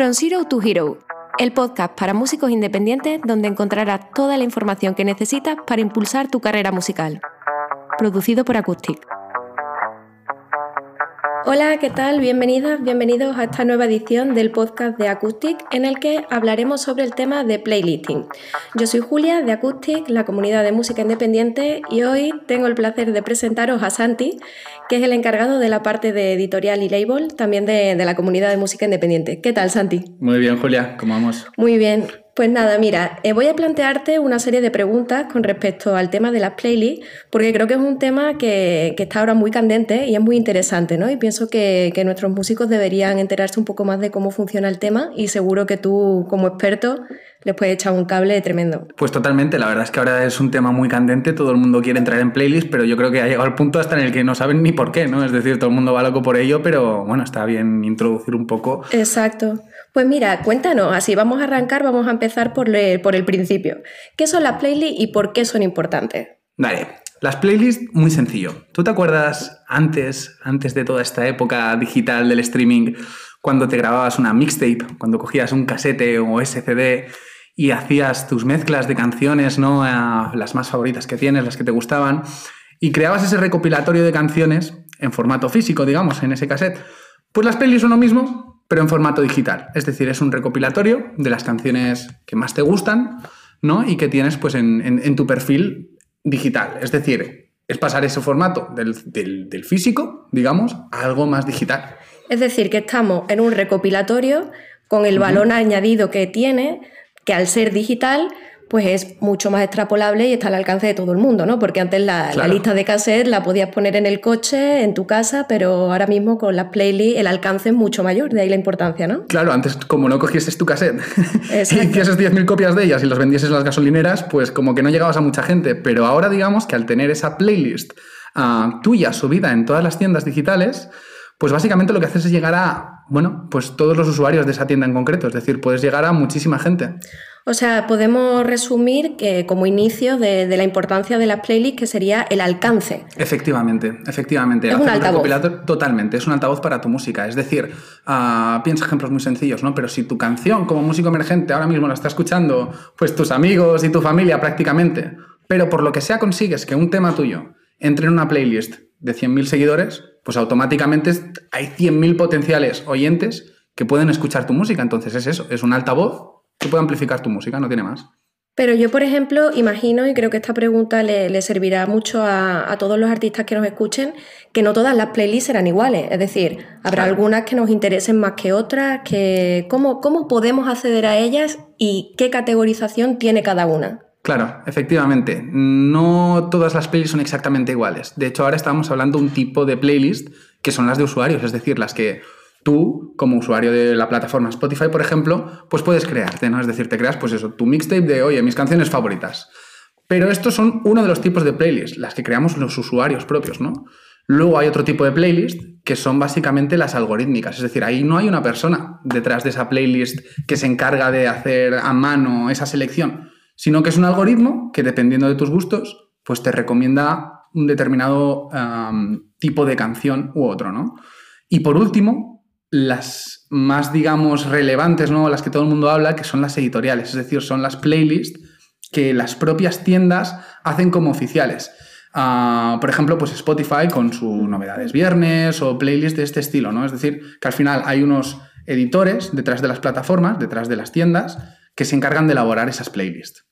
From Zero to Hero, el podcast para músicos independientes donde encontrarás toda la información que necesitas para impulsar tu carrera musical. Producido por Acoustic. Hola, ¿qué tal? Bienvenidas, bienvenidos a esta nueva edición del podcast de Acoustic en el que hablaremos sobre el tema de playlisting. Yo soy Julia de Acoustic, la comunidad de música independiente, y hoy tengo el placer de presentaros a Santi, que es el encargado de la parte de editorial y label, también de, de la comunidad de música independiente. ¿Qué tal, Santi? Muy bien, Julia, ¿cómo vamos? Muy bien. Pues nada, mira, eh, voy a plantearte una serie de preguntas con respecto al tema de las playlists, porque creo que es un tema que, está ahora muy candente y es muy interesante, ¿no? Y pienso que, que, nuestros músicos deberían enterarse un poco más de cómo funciona el tema y seguro que tú, como experto, les puedes echar un cable tremendo. Pues totalmente, la verdad es que ahora es un tema muy candente, todo el mundo quiere entrar en playlists, pero yo creo que ha llegado al punto hasta en el que no saben ni por qué, ¿no? Es decir, todo el mundo va loco por ello, pero bueno, está bien introducir un poco. Exacto. Pues mira, cuéntanos, así vamos a arrancar, vamos a empezar por, por el principio. ¿Qué son las playlists y por qué son importantes? Vale, las playlists, muy sencillo. ¿Tú te acuerdas antes, antes de toda esta época digital del streaming, cuando te grababas una mixtape, cuando cogías un casete o SCD y hacías tus mezclas de canciones, ¿no? las más favoritas que tienes, las que te gustaban, y creabas ese recopilatorio de canciones en formato físico, digamos, en ese cassette? Pues las playlists son lo mismo, pero en formato digital. Es decir, es un recopilatorio de las canciones que más te gustan, ¿no? Y que tienes pues en, tu perfil digital. Es decir, es pasar ese formato del, físico, digamos, a algo más digital. Es decir, que estamos en un recopilatorio con el valor añadido que tiene, que al ser digital, pues es mucho más extrapolable y está al alcance de todo el mundo, ¿no? Porque antes la, lista de cassette la podías poner en el coche, en tu casa, pero ahora mismo con las playlists el alcance es mucho mayor, de ahí la importancia, ¿no? Claro, antes como no cogieses tu cassette y hicieses 10.000 copias de ellas y las vendieses en las gasolineras, pues como que no llegabas a mucha gente, pero ahora digamos que al tener esa playlist uh, tuya subida en todas las tiendas digitales, pues básicamente lo que haces es llegar a, bueno, pues todos los usuarios de esa tienda en concreto, es decir, puedes llegar a muchísima gente. O sea, podemos resumir que como inicio de, la importancia de las playlists que sería el alcance. Efectivamente, efectivamente. Es un altavoz. Totalmente, es un altavoz para tu música. Es decir, uh, piensa ejemplos muy sencillos, ¿no? Pero si tu canción como músico emergente ahora mismo la está escuchando, pues tus amigos y tu familia prácticamente, pero por lo que sea consigues que un tema tuyo entre en una playlist de 100.000 seguidores, pues automáticamente hay 100.000 potenciales oyentes que pueden escuchar tu música. Entonces es eso, es un altavoz que puede amplificar tu música, no tiene más. Pero yo, por ejemplo, imagino, y creo que esta pregunta le, servirá mucho a, todos los artistas que nos escuchen, que no todas las playlists serán iguales. Es decir, habrá algunas que nos interesen más que otras, que ¿cómo, ¿cómo podemos acceder a ellas y qué categorización tiene cada una? Claro, efectivamente. No todas las playlists son exactamente iguales. De hecho, ahora estamos hablando de un tipo de playlist que son las de usuarios, es decir, las que tú, como usuario de la plataforma Spotify, por ejemplo, pues puedes crearte, ¿no? Es decir, te creas, pues eso, tu mixtape de, oye, mis canciones favoritas. Pero estos son uno de los tipos de playlists, las que creamos los usuarios propios, ¿no? Luego hay otro tipo de playlist que son básicamente las algorítmicas, es decir, ahí no hay una persona detrás de esa playlist que se encarga de hacer a mano esa selección, sino que es un algoritmo que dependiendo de tus gustos, pues te recomienda un determinado tipo de canción u otro, ¿no? Y por último, las más, digamos, relevantes, ¿no? Las que todo el mundo habla, que son las editoriales, es decir, son las playlists que las propias tiendas hacen como oficiales. Ah, por ejemplo, pues Spotify con sus novedades viernes o playlists de este estilo, ¿no? Es decir, que al final hay unos editores detrás de las plataformas, detrás de las tiendas, que se encargan de elaborar esas playlists.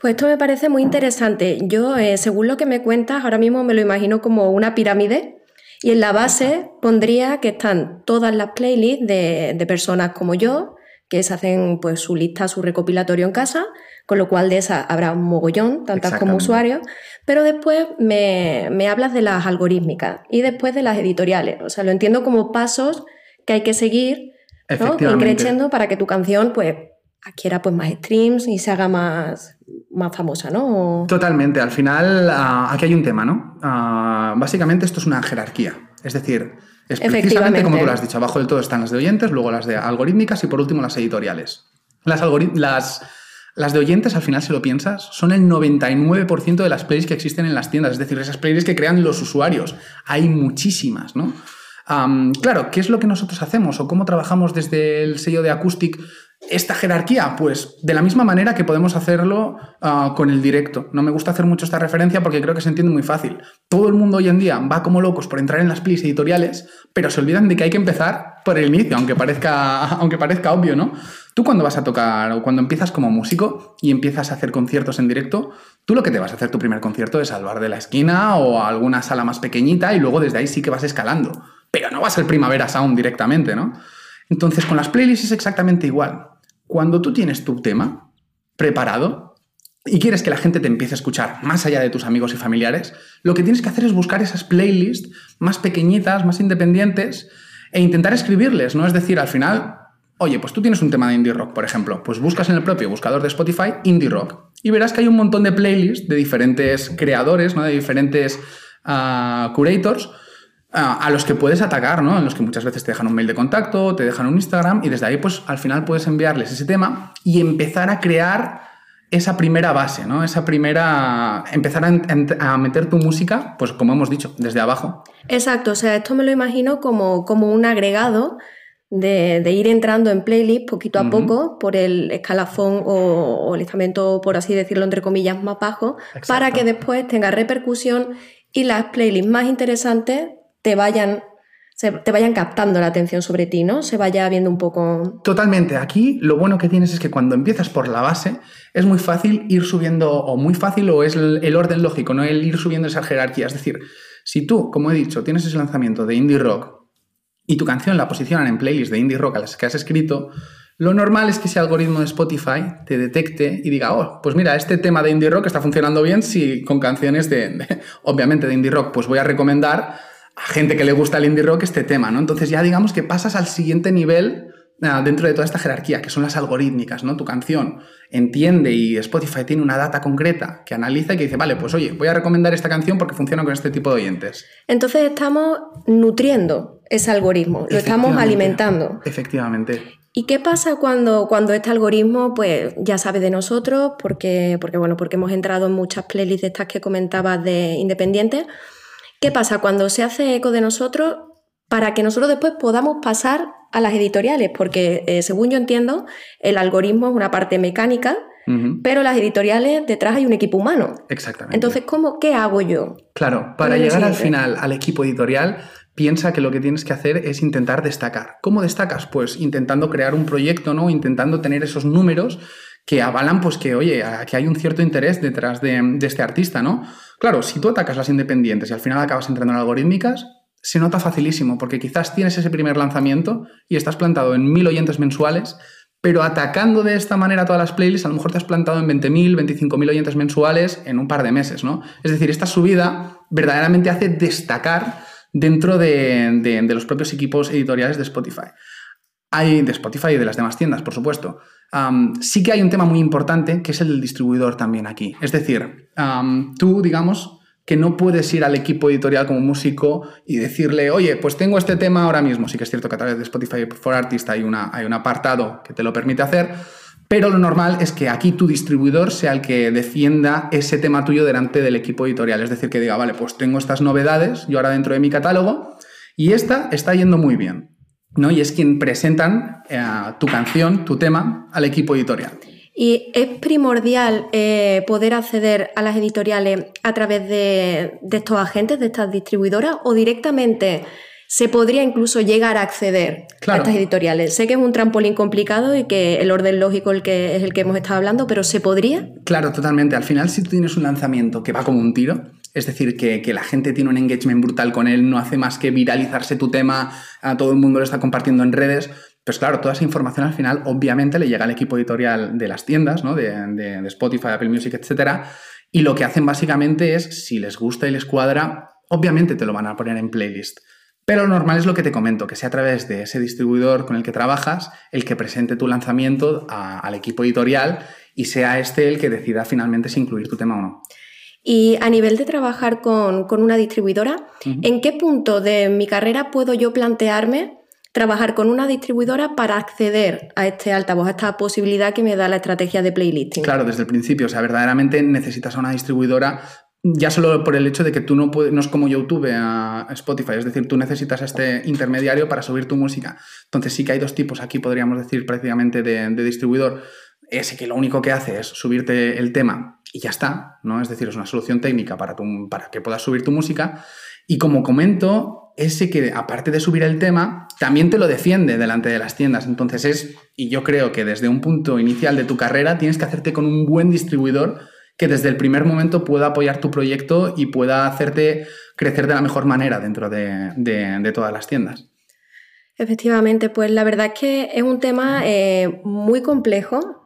Pues esto me parece muy interesante. Yo, eh, según lo que me cuentas, ahora mismo me lo imagino como una pirámide y en la base pondría que están todas las playlists de, personas como yo, que se hacen pues su lista, su recopilatorio en casa, con lo cual de esas habrá un mogollón, tantas como usuarios, pero después me, hablas de las algorítmicas y después de las editoriales. O sea, lo entiendo como pasos que hay que seguir, ¿no? creciendo para que tu canción pues adquiera pues más streams y se haga más, más famosa, ¿no? Totalmente. Al final, ah, aquí hay un tema, ¿no? Ah, básicamente esto es una jerarquía. Es decir, es precisamente como tú lo has dicho. Abajo del todo están las de oyentes, luego las de algorítmicas y por último las editoriales. Las, las, las de oyentes, al final, si lo piensas, son el 99% de las playlists que existen en las tiendas. Es decir, esas playlists que crean los usuarios. Hay muchísimas, ¿no? Claro, ¿qué es lo que nosotros hacemos o cómo trabajamos desde el sello de Acoustic esta jerarquía? Pues de la misma manera que podemos hacerlo ah, con el directo. No me gusta hacer mucho esta referencia porque creo que se entiende muy fácil. Todo el mundo hoy en día va como locos por entrar en las playlists editoriales, pero se olvidan de que hay que empezar por el inicio, aunque parezca, aunque parezca obvio, ¿no? Tú cuando vas a tocar o cuando empiezas como músico y empiezas a hacer conciertos en directo, tú lo que te vas a hacer tu primer concierto es al bar de la esquina o a alguna sala más pequeñita y luego desde ahí sí que vas escalando. Pero no vas al Primavera Sound directamente, ¿no? Entonces con las playlists es exactamente igual. Cuando tú tienes tu tema preparado y quieres que la gente te empiece a escuchar más allá de tus amigos y familiares, lo que tienes que hacer es buscar esas playlists más pequeñitas, más independientes e intentar escribirles, ¿no? Es decir, al final Oye, pues tú tienes un tema de indie rock, por ejemplo, pues buscas en el propio buscador de Spotify indie rock y verás que hay un montón de playlists de diferentes creadores, ¿no? de diferentes ah, curators a los que puedes atacar, ¿no? En los que muchas veces te dejan un mail de contacto, te dejan un Instagram y desde ahí pues al final puedes enviarles ese tema y empezar a crear esa primera base, ¿no? Esa primera... empezar a, meter tu música, pues como hemos dicho, desde abajo. Exacto, o sea, esto me lo imagino como, como un agregado de, ir entrando en playlist poquito a poco por el escalafón o, el estamento, por así decirlo, entre comillas, más bajo, para que después tenga repercusión y las playlists más interesantes te vayan te vayan captando la atención sobre ti, ¿no? Se vaya viendo un poco. Totalmente. Aquí lo bueno que tienes es que cuando empiezas por la base, es muy fácil ir subiendo, o muy fácil, o es el, orden lógico, ¿no? El ir subiendo esa jerarquía. Es decir, si tú, como he dicho, tienes ese lanzamiento de indie rock y tu canción la posicionan en playlists de indie rock a las que has escrito, lo normal es que ese algoritmo de Spotify te detecte y diga, oh, pues mira, este tema de indie rock está funcionando bien si con canciones de, obviamente, de indie rock, pues voy a recomendar a gente que le gusta el indie rock este tema, ¿no? Entonces ya digamos que pasas al siguiente nivel ah, dentro de toda esta jerarquía, que son las algorítmicas, ¿no? Tu canción entiende y Spotify tiene una data concreta que analiza y que dice, vale, pues oye, voy a recomendar esta canción porque funciona con este tipo de oyentes. Entonces estamos nutriendo ese algoritmo, lo estamos alimentando. Efectivamente. ¿Y qué pasa cuando, cuando este algoritmo pues, ya sabe de nosotros? Porque, porque, bueno, porque hemos entrado en muchas playlists de estas que comentabas de independientes. ¿Qué pasa cuando se hace eco de nosotros para que nosotros después podamos pasar a las editoriales? Porque, eh, según yo entiendo, el algoritmo es una parte mecánica, pero las editoriales detrás hay un equipo humano. Exactamente. Entonces, ¿cómo, ¿qué hago yo? Claro, para llegar al final al equipo editorial piensa que lo que tienes que hacer es intentar destacar. ¿Cómo destacas? Pues intentando crear un proyecto, ¿no? Intentando tener esos números que avalan, pues que, oye, que hay un cierto interés detrás de, este artista, ¿no? Claro, si tú atacas las independientes y al final acabas entrando en algorítmicas, se nota facilísimo, porque quizás tienes ese primer lanzamiento y estás plantado en mil oyentes mensuales, pero atacando de esta manera todas las playlists, a lo mejor te has plantado en 20.000, 25.000 oyentes mensuales en un par de meses, ¿no? Es decir, esta subida verdaderamente hace destacar dentro de, los propios equipos editoriales de Spotify. Hay de Spotify y de las demás tiendas, por supuesto. sí que hay un tema muy importante que es el del distribuidor también aquí. Es decir, tú, digamos, que no puedes ir al equipo editorial como músico y decirle, oye, pues tengo este tema ahora mismo. Sí que es cierto que a través de Spotify for Artists hay, una, hay un apartado que te lo permite hacer, pero lo normal es que aquí tu distribuidor sea el que defienda ese tema tuyo delante del equipo editorial. Es decir, que diga, vale, pues tengo estas novedades, yo ahora dentro de mi catálogo, y esta está yendo muy bien. ¿No? Y es quien presentan eh, tu canción, tu tema, al equipo editorial. Y es primordial eh, poder acceder a las editoriales a través de, de estos agentes, de estas distribuidoras, o directamente se podría incluso llegar a acceder a estas editoriales. Sé que es un trampolín complicado y que el orden lógico el que, es el que hemos estado hablando, pero ¿se podría? Claro, totalmente. Al final, si tú tienes un lanzamiento que va como un tiro, es decir, que, la gente tiene un engagement brutal con él, no hace más que viralizarse tu tema, a todo el mundo lo está compartiendo en redes, pues claro, toda esa información al final obviamente le llega al equipo editorial de las tiendas, ¿no? de, de Spotify, Apple Music, etc. Y lo que hacen básicamente es, si les gusta y les cuadra, obviamente te lo van a poner en playlist. Pero lo normal es lo que te comento, que sea a través de ese distribuidor con el que trabajas el que presente tu lanzamiento al equipo editorial y sea este el que decida finalmente si incluir tu tema o no. Y a nivel de trabajar con, una distribuidora, ¿en qué punto de mi carrera puedo yo plantearme trabajar con una distribuidora para acceder a este altavoz, a esta posibilidad que me da la estrategia de playlisting? Claro, desde el principio, o sea, verdaderamente necesitas a una distribuidora ya solo por el hecho de que tú no puedes, no es como YouTube a Spotify, es decir, tú necesitas este intermediario para subir tu música. Entonces sí que hay dos tipos aquí, podríamos decir, prácticamente de, distribuidor. Ese que lo único que hace es subirte el tema y ya está, ¿no? Es decir, es una solución técnica para, para que puedas subir tu música. Y como comento, ese que aparte de subir el tema, también te lo defiende delante de las tiendas. Entonces es, y yo creo que desde un punto inicial de tu carrera tienes que hacerte con un buen distribuidor que desde el primer momento pueda apoyar tu proyecto y pueda hacerte crecer de la mejor manera dentro de, todas las tiendas. Efectivamente, pues la verdad es que es un tema eh, muy complejo,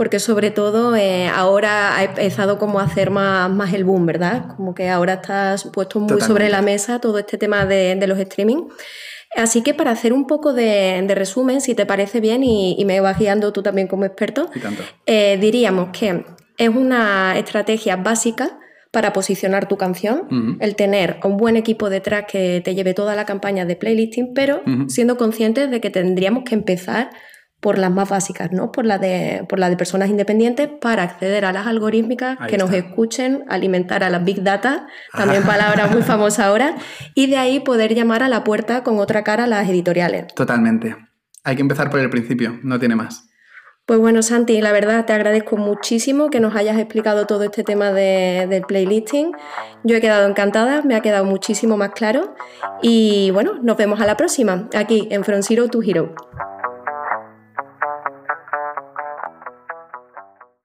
porque sobre todo eh, ahora ha empezado como a hacer más, más, el boom, ¿verdad? Como que ahora estás puesto muy sobre la mesa todo este tema de, los streaming. Así que para hacer un poco de, resumen, si te parece bien y, me vas guiando tú también como experto, eh, diríamos que es una estrategia básica para posicionar tu canción, el tener un buen equipo detrás que te lleve toda la campaña de playlisting, pero siendo conscientes de que tendríamos que empezar por las más básicas, ¿no? Por la de, por la de personas independientes para acceder a las algorítmicas, que nos escuchen, alimentar a las big data, también palabra muy famosa ahora, y de ahí poder llamar a la puerta con otra cara a las editoriales. Totalmente. Hay que empezar por el principio, no tiene más. Pues bueno, Santi, la verdad te agradezco muchísimo que nos hayas explicado todo este tema de, del playlisting. Yo he quedado encantada, me ha quedado muchísimo más claro. Y bueno, nos vemos a la próxima, aquí en From Zero to Hero.